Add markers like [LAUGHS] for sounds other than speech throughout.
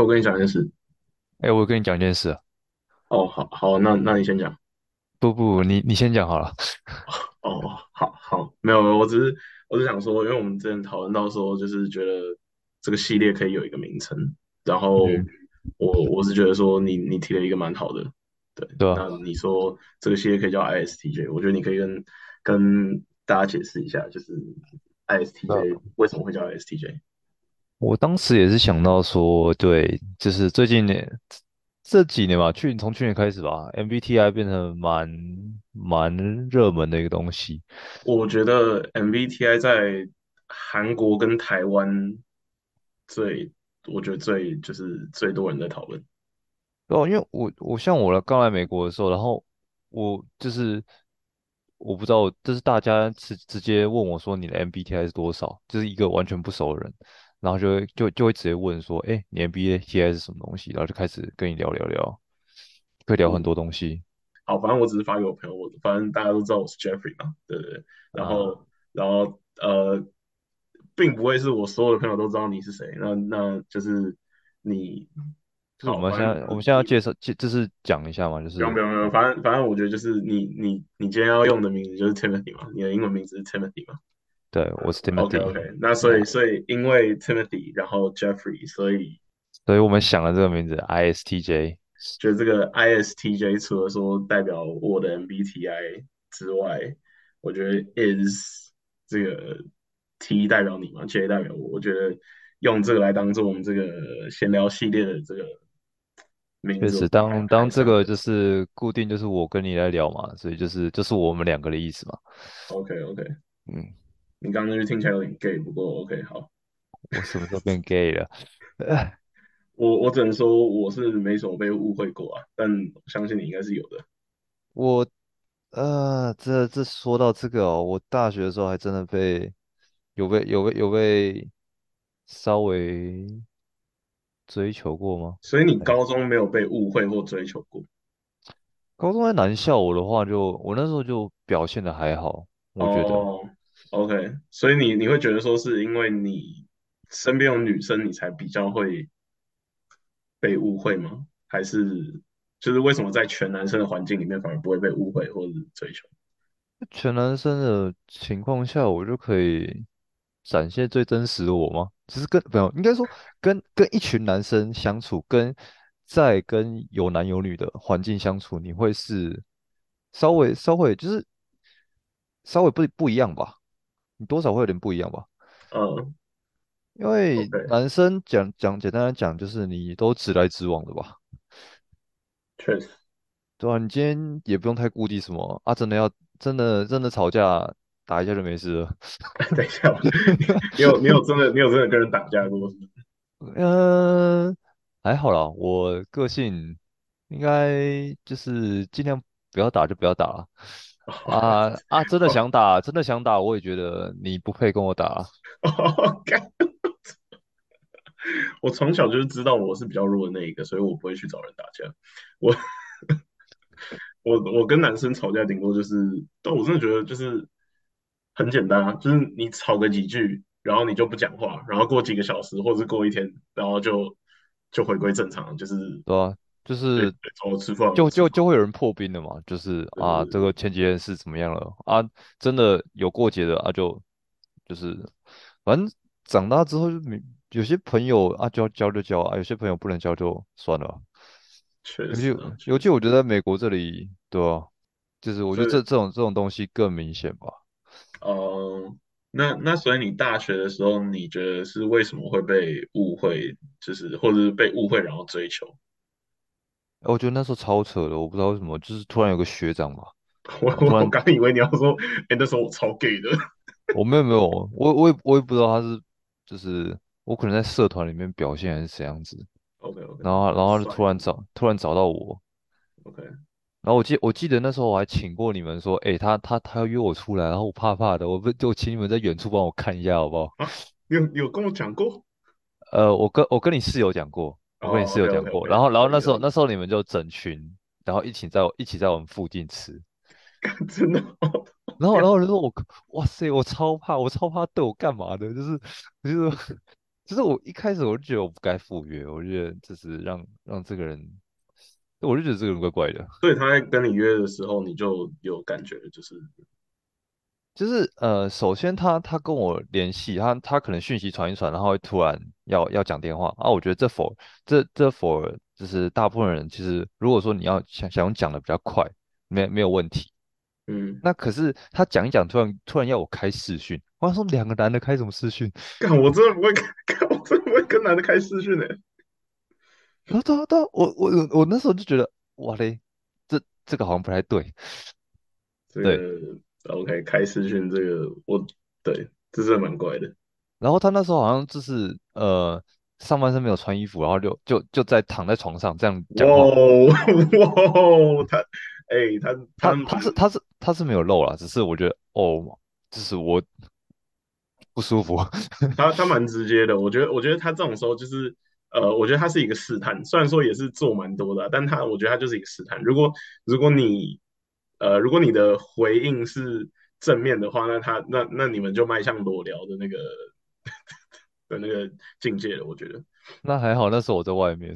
我跟你讲件事。哎，我跟你讲一件事啊，哦，好好，那那你先讲。不不，你你先讲好了。哦，好好，没有，没有我只是我只想说，因为我们之前讨论到说，就是觉得这个系列可以有一个名称，然后嗯，我我是觉得说你你提了一个蛮好的，对，对啊，那你说这个系列可以叫 ISTJ，我觉得你可以跟跟大家解释一下，就是 ISTJ 为什么会叫 ISTJ。我当时也是想到说，对，就是最近呢这几年吧，去从去年开始吧，MBTI 变成蛮蛮热门的一个东西。我觉得 MBTI 在韩国跟台湾最，我觉得最就是最多人在讨论。哦，因为我我像我来刚来美国的时候，然后我就是我不知道，就是大家直直接问我说你的 MBTI 是多少，就是一个完全不熟的人，然后就会就就会直接问说，哎，你 MBTI 是什么东西？然后就开始跟你聊聊聊，可以聊很多东西好，反正我只是发给我朋友，我反正大家都知道我是 Jeffrey 嘛，对不对？然啊。后然后呃，并不会是我所有的朋友都知道你是谁，那那就是你好，就是我们现在我们现在要介绍，介就是讲一下嘛，就是不用不用不用，反正反正我觉得就是你你你今天要用的名字就是 Timothy 嘛，你的英文名字是 Timothy 嘛。对，我是 Timothy，OK，那所以啊，所以因为 Timothy，然后 Jeffrey，所以所以我们想了这个名字 ISTJ，觉得这个 ISTJ 除了说代表我的 MBTI 之外，我觉得 is 这个 T 代表你嘛，J 代表我，我觉得用这个来当做我们这个闲聊系列的这个名字，当当。这个就是固定，就是我跟你来聊嘛，所以就是就是我们两个的意思嘛，OK OK，嗯，你刚刚那句听起来有点 gay，不过 OK 好，我什么时候变 gay 了？[LAUGHS] 我我只能说我是没什么被误会过啊，但我相信你应该是有的。我呃，这这说到这个哦，我大学的时候还真的被有被有被有被稍微追求过吗？所以你高中没有被误会或追求过？高中在男校，我的话就我那时候就表现的还好，我觉得哦，OK，所以你你会觉得说是因为你身边有女生，你才比较会被误会吗？还是就是为什么在全男生的环境里面反而不会被误会或者追求？全男生的情况下，我就可以展现最真实的我吗？只是跟没有，应该说跟跟一群男生相处，跟在跟有男有女的环境相处，你会是稍微稍微就是稍微不不一样吧？你多少会有点不一样吧？嗯因为，OK，男生讲讲简单的讲，就是你都直来直往的吧？确实。对啊？你今天也不用太顾忌什么啊，真的要真的真的吵架打一下就没事了。[LAUGHS] 等一下，你你有你有真的你有真的跟人打架过是不是？嗯、[LAUGHS] 还好啦，我个性应该就是尽量不要打就不要打了啊啊！真的哦，想打，真的想打，我也觉得你不配跟我打。我从小就是知道我是比较弱的那一个，所以我不会去找人打架。我我我跟男生吵架，顶多就是，但我真的觉得就是很简单啊，就是你吵个几句，然后你就不讲话，然后过几个小时或者是过一天，然后就就回归正常，就是对吧？就是就就，就会有人破冰的嘛，就是啊，这个前几天是怎么样了啊？真的有过节的啊就，就是反正长大之后就没有些朋友啊交交就交啊，有些朋友不能交就算了啊。尤其确实。尤其我觉得在美国这里，对啊，就是我觉，得这这种这种东西更明显吧。嗯，那那所以你大学的时候，你觉得是为什么会被误会，就是或者是被误会然后追求？我觉得那时候超扯的，我不知道为什么，就是突然有个学长嘛，[LAUGHS] 我我刚以为你要说，哎、那时候我超 gay 的。我没有没有，我我也我也不知道他是就是我可能在社团里面表现还是怎样子，OK OK，然后然后他就突。然找突然找到我，OK 然后我记我记得那时候我还请过你们说，诶，他他他要约我出来，然后我怕怕的，我不就请你们在远处帮我看一下好不好？啊，你有你有跟我讲过？呃，我跟我跟你室友讲过，我跟你室友讲过。然后然后那时候那时候你们就整群，然后一起在我一起在我们附近吃，[LAUGHS] 真的哦，然后然后我就？[LAUGHS] 说我哇塞，我超怕，我超怕对我干嘛的，就是 [LAUGHS] 就是就是我一开始我就觉得我不该赴约，我就觉得就是让让这个人，我就觉得这个人怪怪的。所以他在跟你约的时候，你就有感觉，就是就是呃，首先他他跟我联系，他他可能讯息传一传，然后会突然要要讲电话啊。我觉得这否这这否就是大部分人其实如果说你要想想讲的比较快，没没有问题。嗯，那可是他讲一讲，突然突然要我开视讯，我想说两个男的开什么视讯？干我真的不会开，我真的不会跟男的开视讯诶。然后他他我我我那时候就觉得哇嘞，这这个好像不太对。对，个 OK 开视讯这个我对，这是蛮怪的。然后他那时候好像就是呃上半身没有穿衣服，然后就就就在躺在床上这样哇讲话。哦哇哦，他哎、他他他他是他是他是没有露啦，只是我觉得哦，就是我不舒服。[LAUGHS] 他他蛮直接的，我觉得我觉得他这种时候就是呃，我觉得他是一个试探，虽然说也是做蛮多的啊但他我觉得他就是一个试探。如果如果你呃如果你的回应是正面的话，那他那那你们就迈向裸聊的那个的那个境界了，我觉得。那还好，那时候我在外面，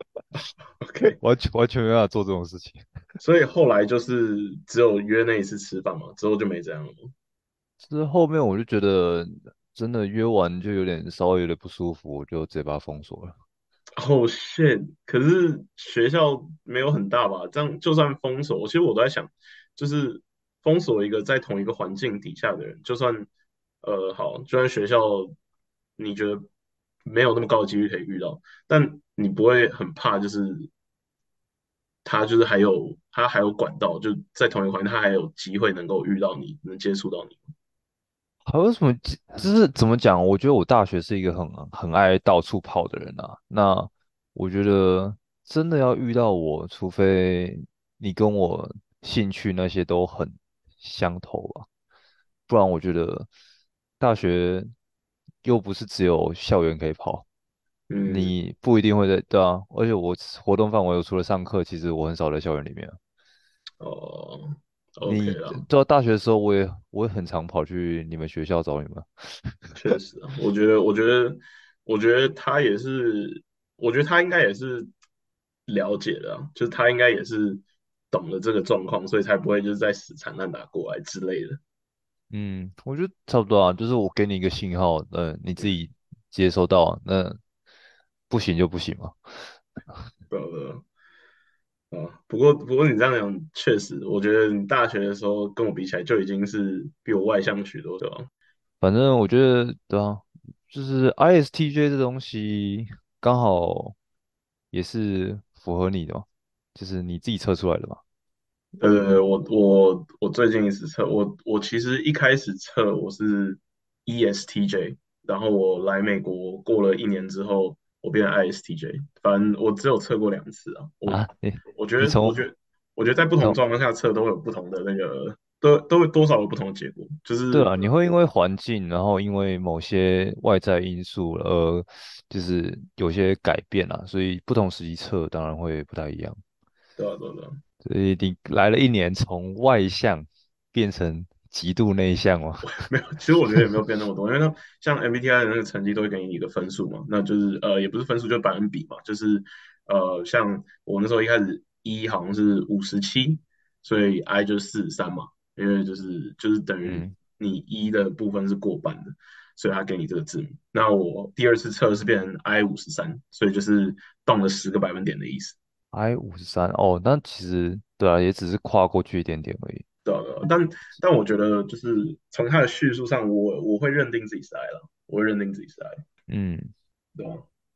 [LAUGHS] OK，[LAUGHS] 完全完全没办法做这种事情。所以后来就是只有约那一次吃饭嘛，之后就没这样了。就是后面我就觉得真的约完就有点稍微有点不舒服，我就直接把它封锁了。哦线可是学校没有很大吧？这样就算封锁，其实我都在想，就是封锁一个在同一个环境底下的人，就算呃好，就算学校你觉得没有那么高的几率可以遇到，但你不会很怕，就是他就是还有他还有管道，就在同一个环境，他还有机会能够遇到你，能接触到你。还有什么？就是怎么讲？我觉得我大学是一个很很爱到处跑的人啊。那我觉得真的要遇到我，除非你跟我兴趣那些都很相投吧，不然我觉得大学又不是只有校园可以跑，嗯，你不一定会在，对啊。而且我活动范围，我除了上课，其实我很少在校园里面啊。哦，OK 你啦。到大学的时候，我也我也很常跑去你们学校找你们。[LAUGHS] 确实啊，我觉得，我觉得，我觉得他也是，我觉得他应该也是了解的啊，就是他应该也是懂了这个状况，所以才不会就是在死缠烂打过来之类的。嗯，我觉得差不多啊，就是我给你一个信号，呃，你自己接收到，那不行就不行嘛。[LAUGHS] 对啊不过不过你这样讲，确实，我觉得你大学的时候跟我比起来，就已经是比我外向许多，对吧？反正我觉得，对啊，就是 ISTJ 这东西刚好也是符合你的嘛，就是你自己测出来的嘛。对对对，我我我最近一次测，我我其实一开始测我是 ESTJ，然后我来美国过了一年之后，我变成 ISTJ，反正我只有测过两次啊。我啊，你我觉得我觉得我觉得在不同状况下测都会有不同的那个，都都会多少有不同的结果，就是对啊，你会因为环境，然后因为某些外在因素，而就是有些改变啊，所以不同时期测当然会不太一样。对啊对啊，所以你来了一年，从外向变成极度内向吗？[LAUGHS] 没有，其实我觉得也没有变那么多，因为它像 MBTI 的那个成绩都会给你一个分数嘛，那就是呃也不是分数，就是百分比嘛，就是呃像我那时候一开始一好像是五十七，所以 I 就是四十三嘛，因为就是就是等于嗯你一的部分是过半的，所以他给你这个字母。那我第二次测是变成 I 五十三，所以就是动了十个百分点的意思。，I 五十三哦，那其实对啊，也只是跨过去一点点而已。对啊对啊，但但我觉得就是从他的叙述上，我我会认定自己是 I 了，我会认定自己是 I，嗯，对吧？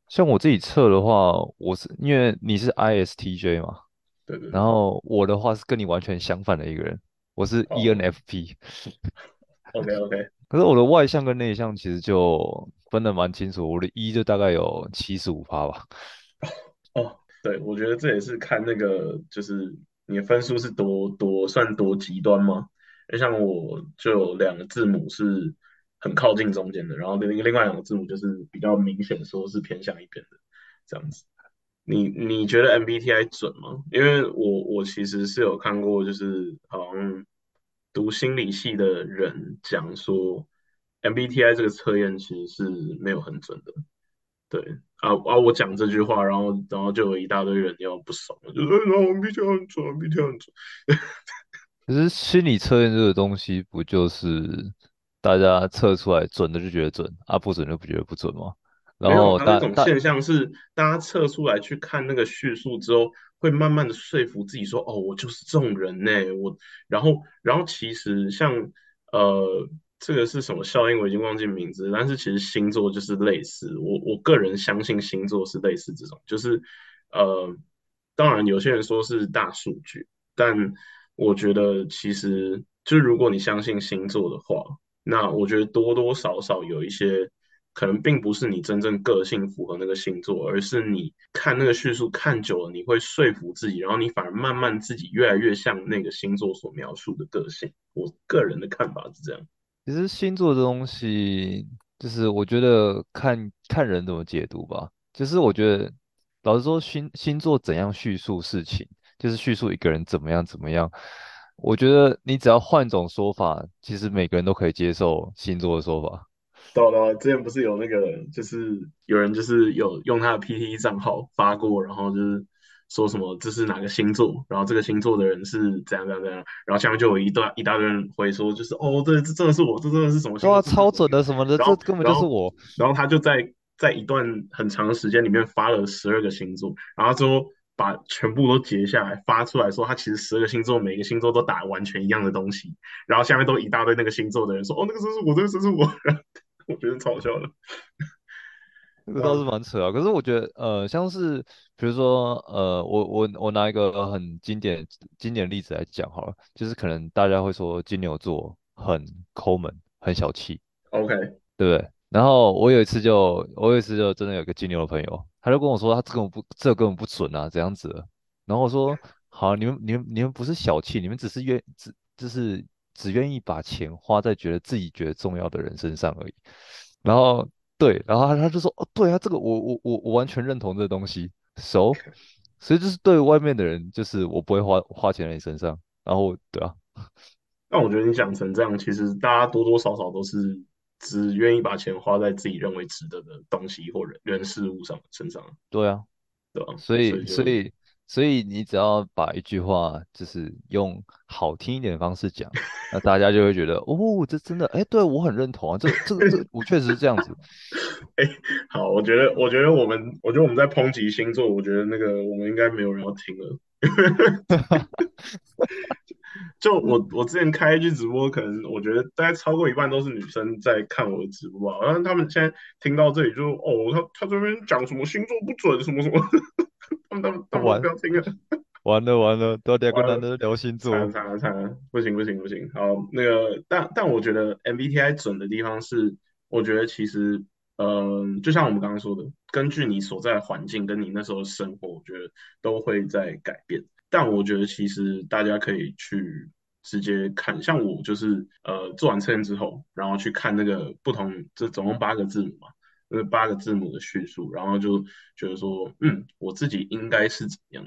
像我自己测的话，我是因为你是 ISTJ 嘛，对对对。然，后我的话是跟你完全相反的一个人，我是哦。ENFP，，OK [LAUGHS] OK，[LAUGHS] 可是我的外向跟内向其实就分得蛮清楚，我的 E 就大概有七十五趴吧。[LAUGHS] 哦，对，我觉得这也是看那个，就是你的分数是多多算多极端吗？就像我就有两个字母是很靠近中间的，然后另另外两个字母就是比较明显说是偏向一边的这样子。你你觉得 MBTI 准吗？因为我我其实是有看过，就是好像读心理系的人讲说 MBTI 这个测验其实是没有很准的。对啊啊！我讲这句话，然后然后就有一大堆人要不爽，就说然后 MBTI 很准，MBTI 很准。[LAUGHS] 可是心理测验这个东西，不就是大家测出来准的就觉得准，啊不准就不觉得不准吗？然后它那种现象是大家测出来去看那个叙述之后，会慢慢的说服自己说，哦，我就是这种人呢。我然后然后其实像呃这个是什么效应，我已经忘记名字，但是其实星座就是类似，我我个人相信星座是类似这种，就是呃当然有些人说是大数据，但我觉得其实就如果你相信星座的话。那我觉得多多少少有一些可能并不是你真正个性符合那个星座，而是你看那个叙述看久了，你会说服自己，然后你反而慢慢自己越来越像那个星座所描述的个性。我个人的看法是这样。其实星座这东西，就是我觉得看看人怎么解读吧。就是我觉得，老实说，星星座怎样叙述事情，就是叙述一个人怎么样怎么样。我觉得你只要换种说法，其实每个人都可以接受星座的说法。对啊，对啊，之前不是有那个，就是有人就是有用他的 PT 账号发过，然后就是说什么这是哪个星座，然后这个星座的人是怎样怎样怎样，然后下面就有一段一大堆人回说，就是哦，这这真的是我，这真的是什么星座，超准的什么的，这根本就是我。然后他就在在一段很长的时间里面发了十二个星座，然后最后把全部都截下来发出来说，他其实十二个星座每个星座都打完全一样的东西，然后下面都一大堆那个星座的人说，哦，那个真是我，这个真是我，[LAUGHS] 我觉得超好笑的。这个倒是蛮扯啊，可是我觉得，呃，像是比如说，呃，我我我拿一个很经典经典例子来讲好了，就是可能大家会说金牛座很抠门、很小气，OK，对不对？然后我有一次就，我有一次就真的有个金牛的朋友，他就跟我说，他这根本不，这根本不准啊，这样子的。然后我说，好，你们你们你们不是小气，你们只是愿只就是只愿意把钱花在觉得自己觉得重要的人身上而已。然后对，然后他他就说，哦，对啊，这个我我我我完全认同这个东西，so，所以就是对外面的人，就是我不会花花钱在你身上，然后对啊，但我觉得你讲成这样，其实大家多多少少都是只愿意把钱花在自己认为值得的东西或人人事物上身上，对啊，对啊？所以所以就所以你只要把一句话就是用好听一点的方式讲，那大家就会觉得，哦，这真的，哎，对我很认同啊，这这个这我确实是这样子，[LAUGHS] 哎，好，我觉得我觉得我们我觉得我们在抨击星座，我觉得那个我们应该没有人要听了。[LAUGHS] 就我我之前开一句直播，可能我觉得大概超过一半都是女生在看我的直播吧，然后他们现在听到这里就哦，他他这边讲什么星座不准什么什么，他们都完不要听了。[LAUGHS] 完了完了，都要两个完了男的聊星惨了座，惨了惨了，不行不行不行，好，那个，但但我觉得 MBTI 准的地方是，我觉得其实，嗯、就像我们刚刚说的，根据你所在的环境跟你那时候的生活，我觉得都会在改变。但我觉得其实大家可以去直接看，像我就是呃做完测验之后，然后去看那个不同，这总共八个字母嘛，那八个字母的叙述，然后就觉得说，嗯，我自己应该是怎样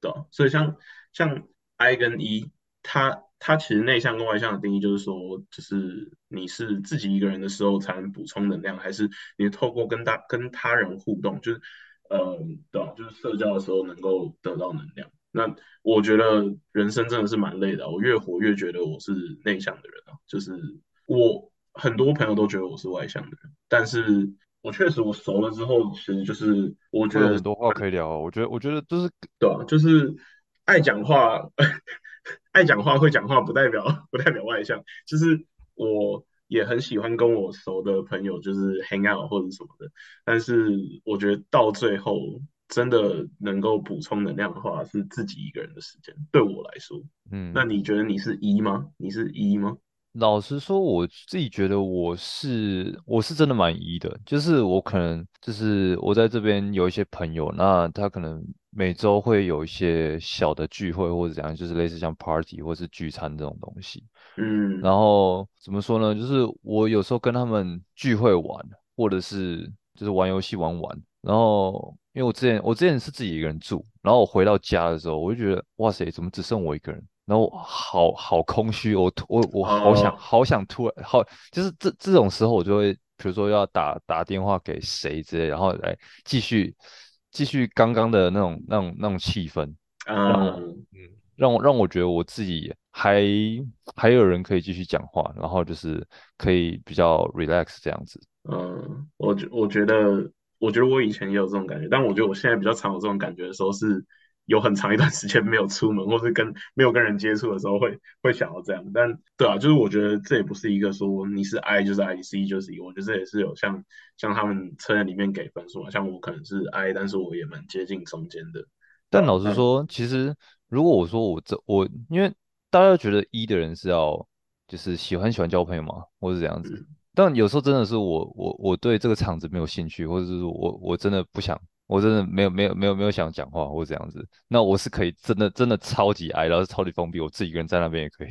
的。所以像像 I 跟 E，它它其实内向跟外向的定义就是说，就是你是自己一个人的时候才能补充能量，还是你透过跟他跟他人互动，就是呃，对就是社交的时候能够得到能量。那我觉得人生真的是蛮累的我越活越觉得我是内向的人啊，就是我很多朋友都觉得我是外向的人，但是我确实我熟了之后，其实就是我觉得有很多话可以聊啊，我觉得我觉得就是对啊，就是爱讲话，[LAUGHS] 爱讲话会讲话，不代表不代表外向。就是我也很喜欢跟我熟的朋友，就是 hang out 或者什么的。但是我觉得到最后，真的能够补充能量的话，是自己一个人的时间。对我来说，那嗯。你觉得你是一吗？你是一吗？老实说，我自己觉得我是我是真的蛮 E 的，就是我可能就是我在这边有一些朋友，那他可能每周会有一些小的聚会或者怎样，就是类似像 party 或是聚餐这种东西。嗯然嗯后怎么说呢？就是我有时候跟他们聚会玩，或者是就是玩游戏玩玩。然后因为我之前我之前是自己一个人住，然后我回到家的时候，我就觉得哇塞，怎么只剩我一个人？然后好好空虚，我突我我好想哦，好想突然好，就是这这种时候我就会，比如说要打打电话给谁之类，然后来继续继续刚刚的那种那种那种气氛，嗯嗯让我让我觉得我自己还还有人可以继续讲话，然后就是可以比较 relax 这样子。嗯，我觉我觉得，我觉得我以前也有这种感觉，但我觉得我现在比较常有这种感觉的时候，是有很长一段时间没有出门，或是跟没有跟人接触的时候会，会想要这样。但对啊，就是我觉得这也不是一个说你是 I 就是 I，你是 E 就是 E，我觉得这也是有像像他们测验里面给分数嘛，像我可能是 I，但是我也蛮接近中间的，但老实说，其实如果我说我这我，因为大家都觉得 E 的人是要就是喜欢喜欢交朋友嘛，或是这样子。嗯但有时候真的是我我我对这个场子没有兴趣，或者是我我真的不想，我真的没有没有没有没有想讲话或这样子。那我是可以真的真的超级矮，然后超级封闭，我自己一个人在那边也可以。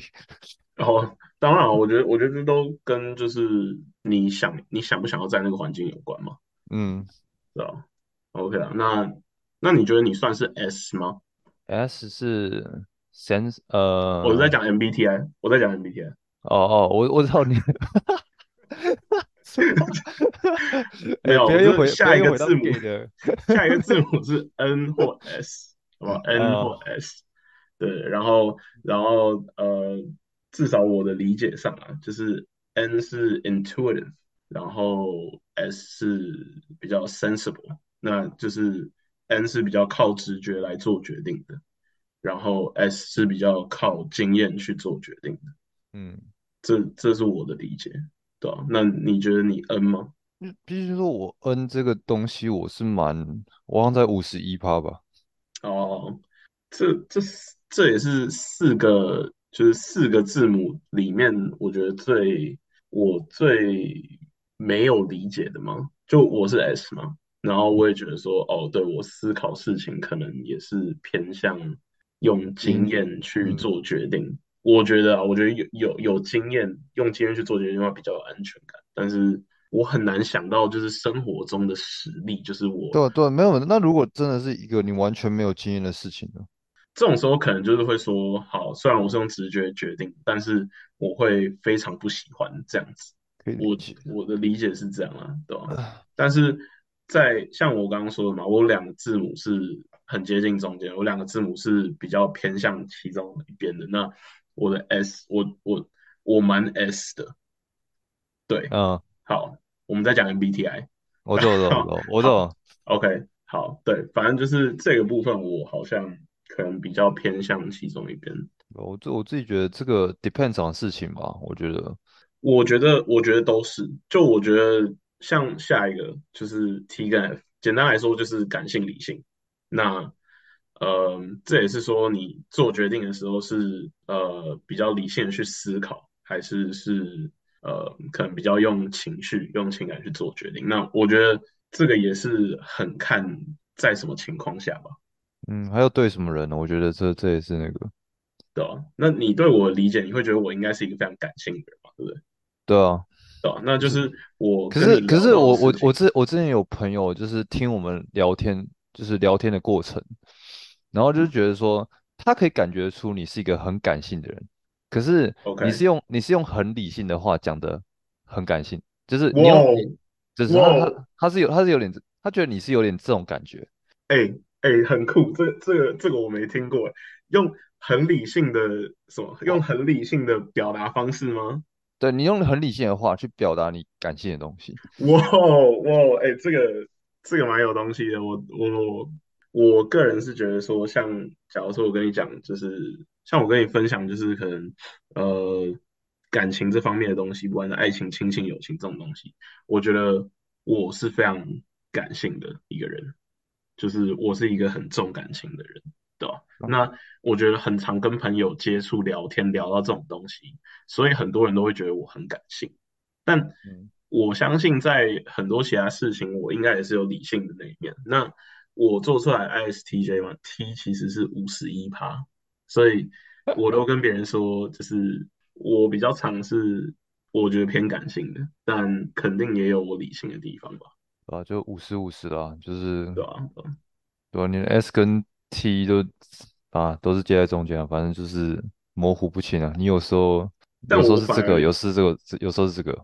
然 [LAUGHS] 后当然啊，我觉得我觉得这都跟就是你想你想不想要在那个环境有关嘛，嗯对啊？OK 啊，那那你觉得你算是 S 吗？，S 是 sense 呃我在讲 MBTI，我在讲 MBTI。哦哦，我我知道你 [LAUGHS] [LAUGHS] 没有，不要又回不这下一个字母的，[LAUGHS] 下一个字母是 N 或 S，好吧？[LAUGHS] N 或啊 S，对，然后然后呃，至少我的理解上啊，就是 N 是 intuitive，然后 S 是比较 sensible，那就是 N 是比较靠直觉来做决定的，然后 S 是比较靠经验去做决定的，嗯。这这是我的理解，对啊？那你觉得你 N 吗？嗯，必须说，我 N 这个东西我是蛮，我好像在五十一趴吧。哦，这这四这也是四个，就是四个字母里面，我觉得最我最没有理解的吗？就我是 S 嘛，然后我也觉得说，哦，对，我思考事情可能也是偏向用经因，验去嗯，做决定。我觉得啊，我觉得有有有经验，用经验去做决定的话比较有安全感，但是我很难想到就是生活中的实例，就是我对啊对啊没有。那如果真的是一个你完全没有经验的事情呢？这种时候可能就是会说，好，虽然我是用直觉决定，但是我会非常不喜欢这样子。我。我的理解是这样啊，对吧？啊但是在像我刚刚说的嘛，我有两个字母是很接近中间，我两个字母是比较偏向其中一边的。那我的 S，我我我蛮 S 的，对，嗯，好，我们再讲 MBTI，[LAUGHS] 我知道，我知道，我知好，道，我知好道。，OK，好，对，反正就是这个部分，我好像可能比较偏向其中一边。我自我自己觉得这个 depends on 事情吧。我觉得，我觉得，我觉得都是。就我觉得，像下一个就是 T 跟 F，简单来说就是感性理性。那，呃，这也是说你做决定的时候是呃比较理性的去思考，还是是呃可能比较用情绪、用情感去做决定。那我觉得这个也是很看在什么情况下吧，嗯，还有对什么人呢？我觉得这这也是那个，对啊？那你对我的理解，你会觉得我应该是一个非常感性的人嘛，对不对？对啊。对吧？那就是我可是可是我我我。之我之前有朋友就是听我们聊天，就是聊天的过程，然后就是觉得说他可以感觉出你是一个很感性的人，可是你是用你是用很理性的话讲的很感性，就是你就是他他他是有他是有点他觉得你是有点这种感觉，哎哎，很酷，这这个这个我没听过，用很理性的什么？用很理性的表达方式吗？对你用很理性的话去表达你感性的东西，哇哦哇哦，哎，这个这个蛮有东西的。我我我个人是觉得说，像假如说我跟你讲，就是像我跟你分享，就是可能呃感情这方面的东西，不管是爱情、亲情、友情这种东西，我觉得我是非常感性的一个人。就是我是一个很重感情的人，对吧？那我觉得很常跟朋友接触聊天，聊到这种东西，所以很多人都会觉得我很感性。但嗯我相信在很多其他事情，我应该也是有理性的那一面。那我做出来 ISTJ 嘛，T 其实是五十一趴，所以我都跟别人说，就是我比较尝试我觉得偏感性的，但肯定也有我理性的地方吧，对吧？就五十五十啦，就是对吧？你的 S 跟 T 都啊都是接在中间啊，反正就是模糊不清啊。你有时候有时候是这个，有时是这个，有时候是这个。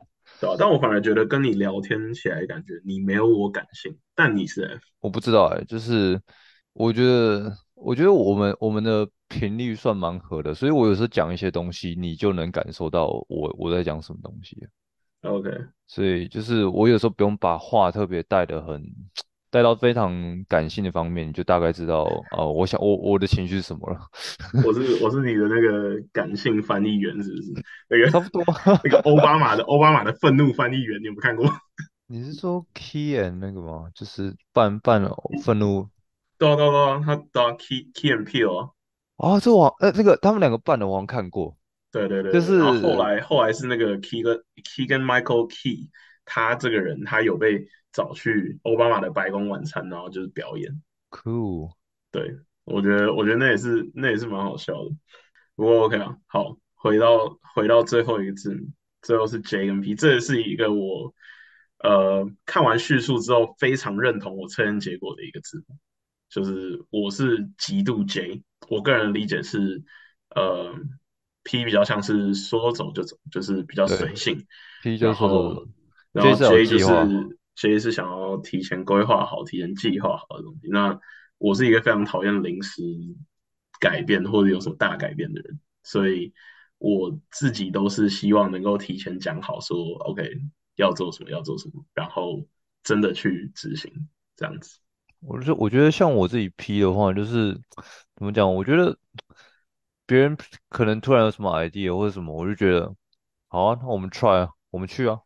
但我反而觉得跟你聊天起来，感觉你没有我感性，但你是 F。我不知道哎、就是我觉得，我觉得我们我们的频率算蛮合的，所以我有时候讲一些东西，你就能感受到我我在讲什么东西。OK，所以就是我有时候不用把话特别带的很带到非常感性的方面，你就大概知道哦、我想我我的情绪是什么了，[LAUGHS] 我是我是你的那个感性翻译员，是不是？那个差不多。[LAUGHS] 那个奥巴马的奥巴马的愤怒翻译员，你有没有看过？[LAUGHS] 你是说 Key and 那个吗？就是半半愤怒对啊对啊对啊，他对啊，Key Key and Peele 啊，啊？这我呃这个他们两个扮的我好像看过，对对对就是后后来后来是那个 Key 跟 Key 跟 Michael Key，他这个人他有被找去奥巴马的白宫晚餐，然后就是表演。cool。对，我觉得我觉得那也是那也是蛮好笑的。不过 OK 啊，好，回到回到最后一个字母，最后是 J 跟 P，这也是一个我呃看完叙述之后非常认同我测验结果的一个字母，就是我是极度 J，我个人理解是呃 P 比较像是说走就走，就是比较随性，，P 就然是说走后然后 J 就计划，是 J 是想要提前规划好、提前计划好的东西。那我是一个非常讨厌临时改变或者有什么大改变的人，所以我自己都是希望能够提前讲好说，OK 要做什么要做什么，然后真的去执行这样子。我就我觉得像我自己 P 的话，就是怎么讲？我觉得别人可能突然有什么 idea 或者什么，我就觉得好啊，那我们 try 啊，我们去啊。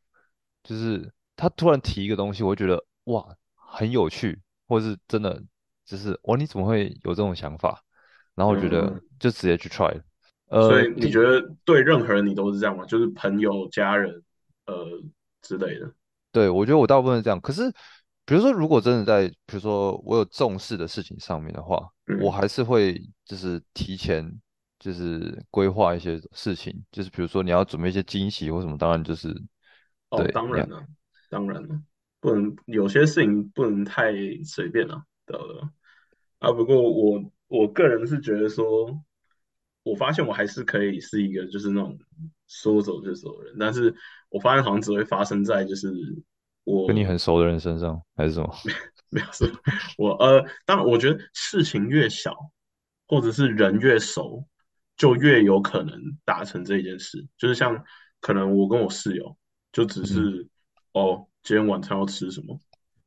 就是他突然提一个东西，我会觉得哇很有趣，或者是真的就是哇你怎么会有这种想法？然后我觉得嗯，就直接去 try 了。呃，所以你觉得对任何人你都是这样吗？就是朋友、家人，呃之类的。对，我觉得我大部分是这样。可是，比如说，如果真的在，比如说我有重视的事情上面的话，我嗯，还是会就是提前就是规划一些事情，就是比如说你要准备一些惊喜或什么，当然就是哦，对，当然了，当然了，不能有些事情不能太随便了，对吧？对啊，不过我我个人是觉得说，我发现我还是可以是一个就是那种说走就走的人，但是我发现好像只会发生在就是我跟你很熟的人身上还是什么？[LAUGHS] 没有说，我呃，当然我觉得事情越小，或者是人越熟，就越有可能达成这一件事。就是像可能我跟我室友就只嗯是哦，今天晚餐要吃什么？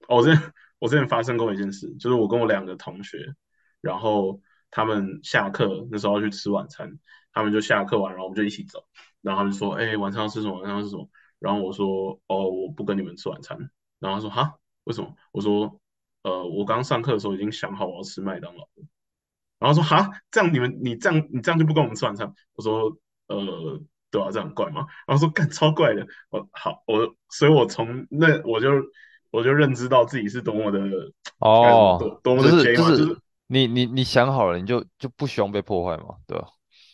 哦，我之前我之前发生过一件事，就是我跟我两个同学，然后他们下课那时候要去吃晚餐，他们就下课完，然后我们就一起走，然后他们说，哎，晚餐要吃什么？晚餐要吃什么？然后我说，哦，我不跟你们吃晚餐。然后他说，哈，为什么？我说，呃，我刚上课的时候已经想好我要吃麦当劳了。然后说，哈，这样你们你这样你这样就不跟我们吃晚餐？我说，呃，对啊，这样很怪吗？然后说，干超怪的。我好，我所以，我从那我就我就认知到自己是多么的哦，多多么的 J 嘛，就是就是是你你你想好了，你就就不希望被破坏嘛，对吧？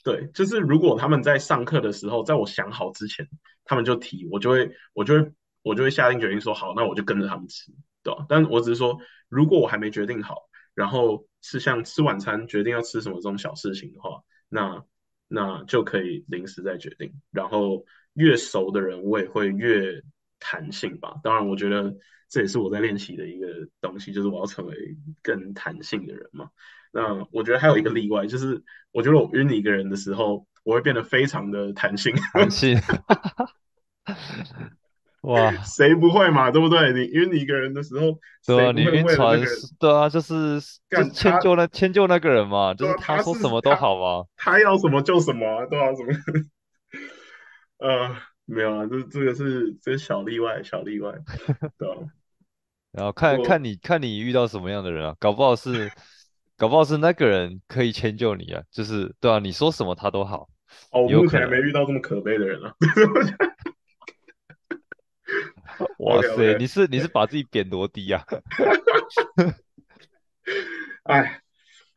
对，就是如果他们在上课的时候，在我想好之前，他们就提，我就会，我就会，我就会下定决心说好，那我就跟着他们吃，对吧？但我只是说，如果我还没决定好，然后是像吃晚餐决定要吃什么这种小事情的话，那那就可以临时再决定。然后越熟的人，我也会越弹性吧。当然，我觉得这也是我在练习的一个东西，就是我要成为更弹性的人嘛。那我觉得还有一个例外，就是我觉得我晕你一个人的时候，我会变得非常的弹性。弹性，[LAUGHS] 哇，谁不会嘛？对不对？你晕你一个人的时候，对啊，你晕船是，对啊，就是就？迁就那迁就那个人嘛，就是他说什么都，好嘛。他要什么就什么啊，对啊，什么？[LAUGHS] 呃，没有啊，这这个是这是小例外，小例外，对啊。[LAUGHS] 然后看看你看你遇到什么样的人啊，搞不好是 [LAUGHS] 搞不好是那个人可以迁就你啊，就是对啊，你说什么他都好，哦，我有可能。目前还没遇到这么可悲的人啊。[LAUGHS] 哇塞你是你是把自己贬多低啊？[LAUGHS] 哎，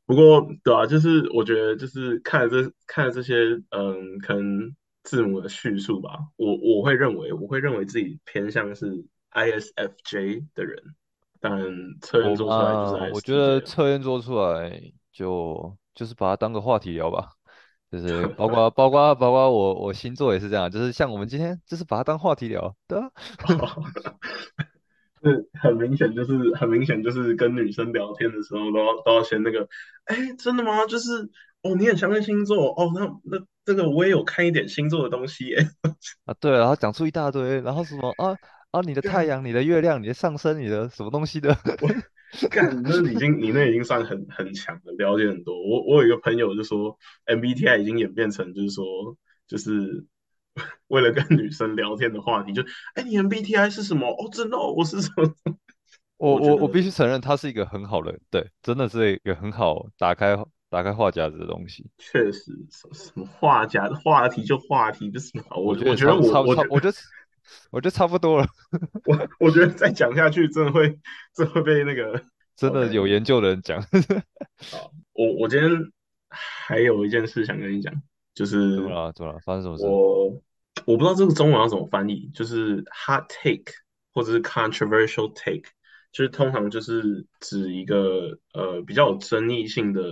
不过对啊，就是我觉得就是看了这看了这些嗯，可能字母的叙述吧，我我会认为我会认为自己偏向是 ISFJ 的人，但测验做出来就是嘛，我觉得。测验做出来就就是把它当个话题聊吧。就是包括包括包括我我星座也是这样，就是像我们今天就是把它当话题聊，对啊，[LAUGHS] 是很明显，就是很明显，就是跟女生聊天的时候都要都要先那个，哎，真的吗？就是哦，你很相信星座哦，那那这个我也有看一点星座的东西耶。[LAUGHS] 啊对，然后讲出一大堆，然后什么啊啊你的太阳、你的月亮、你的上升、你的什么东西的，我干，那已经你那已经算很很强了，了解很多。我我有一个朋友就说，MBTI 已经演变成就是说，就是 [LAUGHS] 为了跟女生聊天的话题，就哎，你 MBTI 是什么？哦，真的哦，我是什么？[LAUGHS] 我我我我必须承认，它是一个很好的，对，真的是一个很好打开打开话匣子的东西。确实，什什么话家话题就话题，不是什么。我我觉得我我觉得我觉得差不多了，[LAUGHS] 我我觉得再讲下去，真的会真的会被那个。[LAUGHS] 真的有研究的人讲，[LAUGHS] 好，我我今天还有一件事想跟你讲，就是怎么了？怎么了？发生什么事？我我不知道这个中文要怎么翻译，就是 hot take 或者是 controversial take，就是通常就是指一个呃比较有争议性的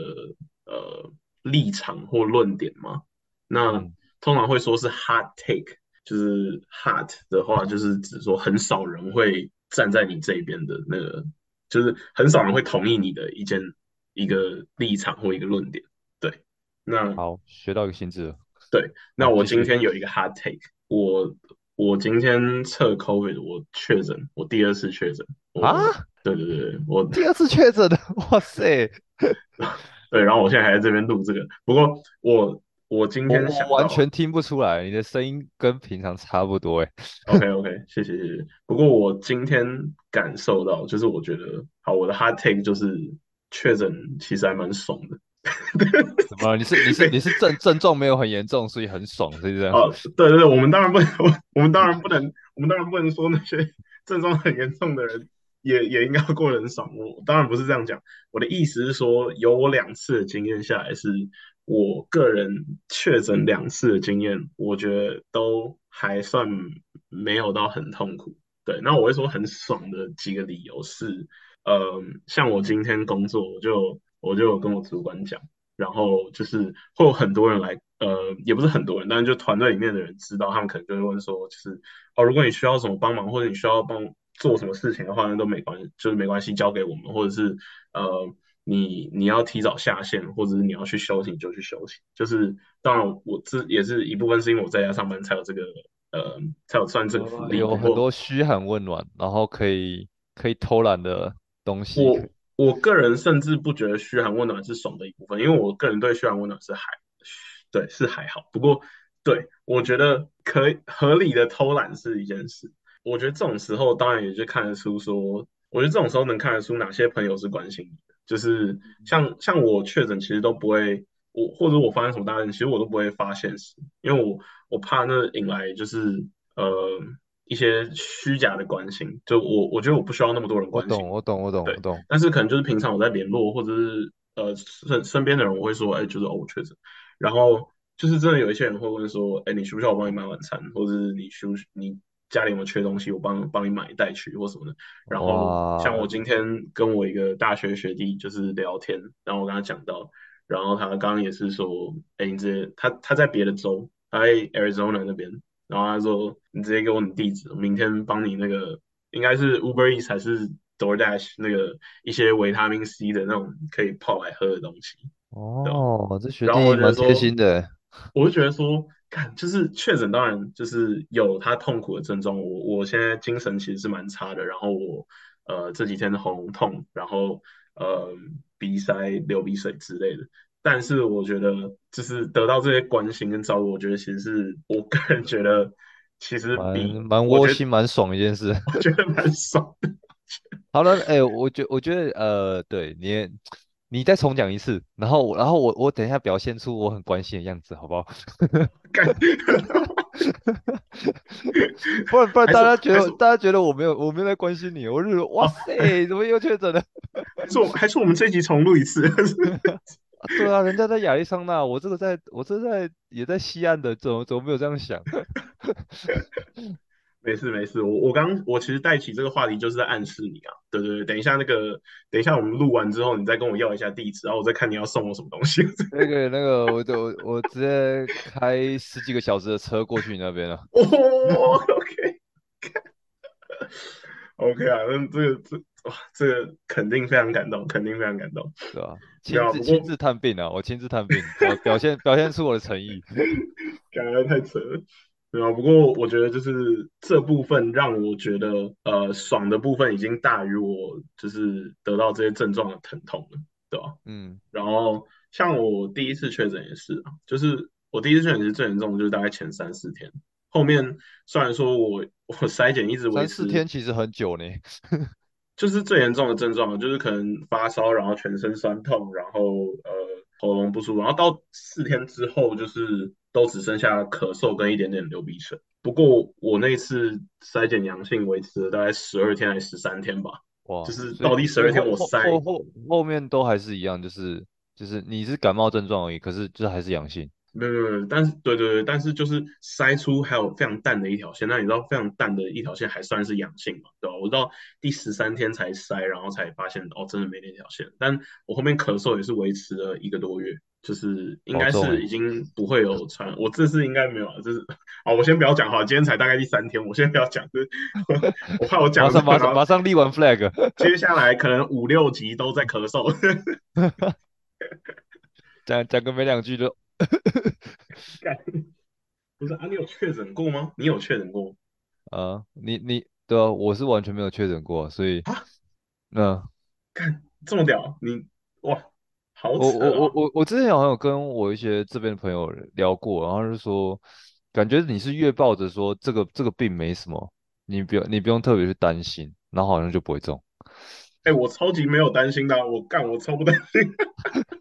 呃立场或论点嘛。那嗯，通常会说是 hot take，就是 hot 的话，就是指说很少人会站在你这一边的那个，就是很少人会同意你的一件一个立场或一个论点。对，那好，学到一个新字了。对，那，我今天有一个 hot take，我我今天测 COVID，我确诊，我第二次确诊，啊，对对对，我第二次确诊的，[LAUGHS] 哇塞！[LAUGHS] 对，然后我现在还在这边录这个，不过我我今天我完。全听不出来，你的声音跟平常差不多哎。OK OK，谢谢谢谢。不过我今天感受到，就是我觉得，好，我的 hard take 就是确诊其实还蛮爽的。[LAUGHS] 怎么了？你是你是你是症症状没有很严重，所以很爽，是这样？[LAUGHS] 哦，对对对，我们当然不能，[LAUGHS] 我们当然不能，我们当然不能说那些症状很严重的人也也应该过得很爽。我当然不是这样讲，我的意思是说，有我两次的经验下来，是我个人确诊两次的经验，我觉得都还算没有到很痛苦。对，那我会说很爽的几个理由是，呃，像我今天工作，我就我就有跟我主管讲。然后就是会有很多人来，呃，也不是很多人，但是就团队里面的人知道，他们可能就会问说，就是哦，如果你需要什么帮忙，或者你需要帮做什么事情的话，那都没关系，就是没关系，交给我们，或者是呃，你你要提早下线，或者是你要去休息你就去休息。就是当然我这也是一部分是因为我在家上班才有这个，呃，才有算这个福呃，利。有很多嘘寒问暖，然后可以可以偷懒的东西，我我个人甚至不觉得嘘寒问暖是爽的一部分，因为我个人对嘘寒问暖是还对是还好。不过对我觉得可以合理的偷懒是一件事。我觉得这种时候当然也就看得出说，我觉得这种时候能看得出哪些朋友是关心你的，就是像像我确诊其实都不会，我或者我发生什么大事，其实我都不会发现实，因为我我怕那引来就是呃一些虚假的关心，就我我觉得我不需要那么多人关心。我懂我懂对，我懂，但是可能就是平常我在联络，或者是呃身身边的人，我会说，哎，就是哦我确诊，然后就是真的有一些人会问说，哎，你需不需要我帮你买晚餐，或者是你需不需你家里有没有缺东西，我帮帮你买带去或什么的。然后像，我今天跟我一个大学学弟就是聊天，然后我跟他讲到，然后他刚刚也是说，哎，你直接他他在别的州，他在 Arizona 那边，然后他说你直接给我你地址，明天帮你那个应该是 Uber Eats 还是 DoorDash 那个一些维他命 C 的那种可以泡来喝的东西，哦，这学弟蛮贴心的，[LAUGHS] 我就觉得说，看就是确诊，当然就是有他痛苦的症状。我我现在精神其实是蛮差的，然后我呃这几天的喉咙痛，然后呃鼻塞、流鼻水之类的。但是我觉得，就是得到这些关心跟照顾，我觉得其实是我个人觉得，其实蛮比蛮窝心蛮爽的一件事。我觉得蛮爽的。[LAUGHS] 好了，哎、我觉我觉得呃，对你也你再重讲一次，然后我然后我我等一下表现出我很关心的样子，好不好？[LAUGHS] [LAUGHS] 不然不然大家觉得大家觉得我没有我没有在关心你，我是哇哦，塞，怎么又确诊了？还是我还是我们这一集重录一次。[LAUGHS] 啊对啊，人家在亚利桑那，我这个在我这在也在西岸的，怎么怎么没有这样想？没事没事，我我刚我其实带起这个话题就是在暗示你啊，对对对，等一下那个等一下我们录完之后，你再跟我要一下地址，然后我再看你要送我什么东西。[LAUGHS] 那个那个，我我我直接开十几个小时的车过去你那边了。[LAUGHS] 哦，[LAUGHS] OK。OK 啊，那这个这哇，这个肯定非常感动，肯定非常感动，对吧？亲自亲自探病啊，我亲自探病，表表现表现出我的诚意，感觉太扯了，对啊。不过我觉得就是这部分让我觉得呃爽的部分已经大于我就是得到这些症状的疼痛了，对吧？嗯。然后像我第一次确诊也是啊，就是我第一次确诊是最严重，就是大概前三四天。后面虽然说我我筛检一直维持三四天，其实很久呢。[LAUGHS] 就是最严重的症状，就是可能发烧，然后全身酸痛，然后呃喉咙不舒服，然后到四天之后，就是都只剩下咳嗽跟一点点流鼻水。不过我那次筛检阳性维持了大概十二天还是十三天吧。哇！就是到第十二天我筛后后后面都还是一样，就是就是你是感冒症状而已，可是就是还是阳性。没有没有，但是对对对，但是就是筛出还有非常淡的一条线，那你知道非常淡的一条线还算是阳性嘛，对吧？我到第十三天才筛，然后才发现哦，真的没那条线。但我后面咳嗽也是维持了一个多月，就是应该是已经不会有传。我这次应该没有，这是哦，我先不要讲哈，今天才大概第三天，我先不要讲，就是我怕我讲 [LAUGHS] 马上马上马上立完 flag，[LAUGHS] 接下来可能五六集都在咳嗽，[LAUGHS] 讲讲个没两句就。[LAUGHS] 不是啊，你有确诊过吗？你有确诊过？啊，你你对啊，我是完全没有确诊过，所以啊，那看这么屌，你哇，好我我我我我之前好像有跟我一些这边的朋友聊过，然后就说，感觉你是越抱着说这个这个病没什么，你不要你不用特别去担心，然后好像就不会中。哎，我超级没有担心的，我干，我超不担心。[LAUGHS]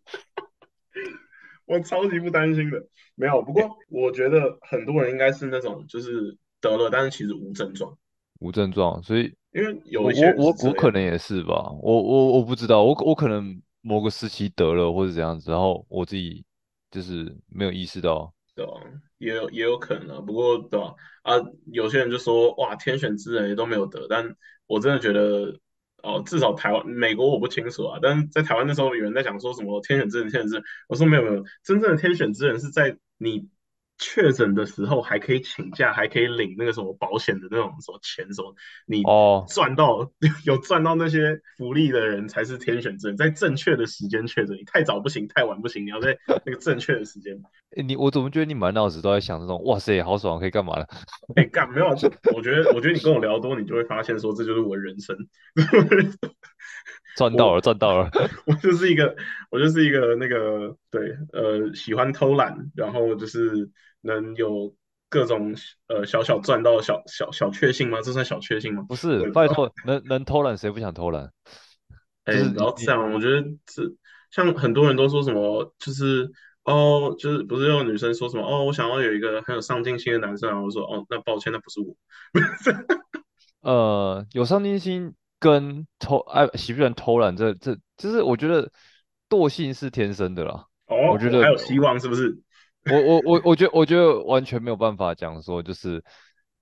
我超级不担心的，没有。不过我觉得很多人应该是那种，就是得了，但是其实无症状，无症状。所以因为有一些我我我可能也是吧，我我我不知道，我我可能某个时期得了或者怎样子，然后我自己就是没有意识到。对啊，也有也有可能啊。不过对吧？啊，有些人就说哇，天选之人也都没有得，但我真的觉得。哦，至少台湾、美国我不清楚啊，但是在台湾那时候有人在讲说什么天选之人、天选之人，我说没有没有，真正的天选之人是在你确诊的时候还可以请假，还可以领那个什么保险的那种什么钱什么，你哦赚到 [LAUGHS] 有赚到那些福利的人才是天选之人，在正确的时间确诊，你太早不行，太晚不行，你要在那个正确的时间。[LAUGHS] 你我怎么觉得你满脑子都在想这种？哇塞，好爽，可以干嘛了？哎，干没有？我觉得，我觉得你跟我聊多，你就会发现说，这就是我人生，赚到了，[LAUGHS] 赚到了。我就是一个，我就是一个那个，对，呃，喜欢偷懒，然后就是能有各种呃小小赚到小小小确幸吗？这算小确幸吗？不是，拜托，能能偷懒，谁不想偷懒？哎，然后这样，我觉得是像很多人都说什么，就是。哦，就是不是有女生说什么哦，我想要有一个很有上进心的男生，然后说哦，那抱歉，那不是我。呃，有上进心跟偷爱喜不喜欢偷懒，这这就是我觉得惰性是天生的啦。哦，我觉得还有希望是不是？我我我我觉得我觉得完全没有办法讲说，就是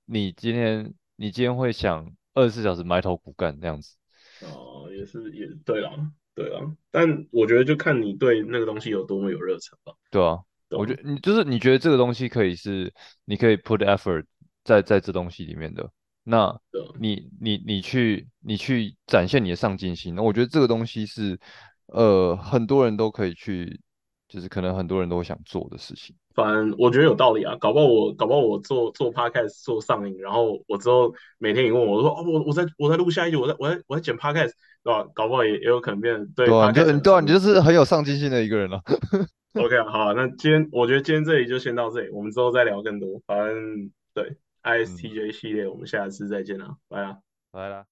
你今天你今天会想二十四小时埋头苦干这样子。哦，也是也对啦。对啊，但我觉得就看你对那个东西有多么有热忱吧。对啊，我觉得你就是你觉得这个东西可以是你可以 put effort 在在这东西里面的，那你你你去你去展现你的上进心，那我觉得这个东西是呃很多人都可以去，就是可能很多人都会想做的事情。反正我觉得有道理啊，搞不好我搞不好我做做 podcast 做上瘾，然后我之后每天你问我，我说哦我我在我在录下一集，我在我在我在剪 podcast。对吧？搞不好也也有可能变对。对啊，你就对啊，你就是很有上进心的一个人了。[LAUGHS] OK 好，那今天我觉得今天这里就先到这里，我们之后再聊更多。反正对 ISTJ 系列，我们下次再见啦，拜啦，拜啦。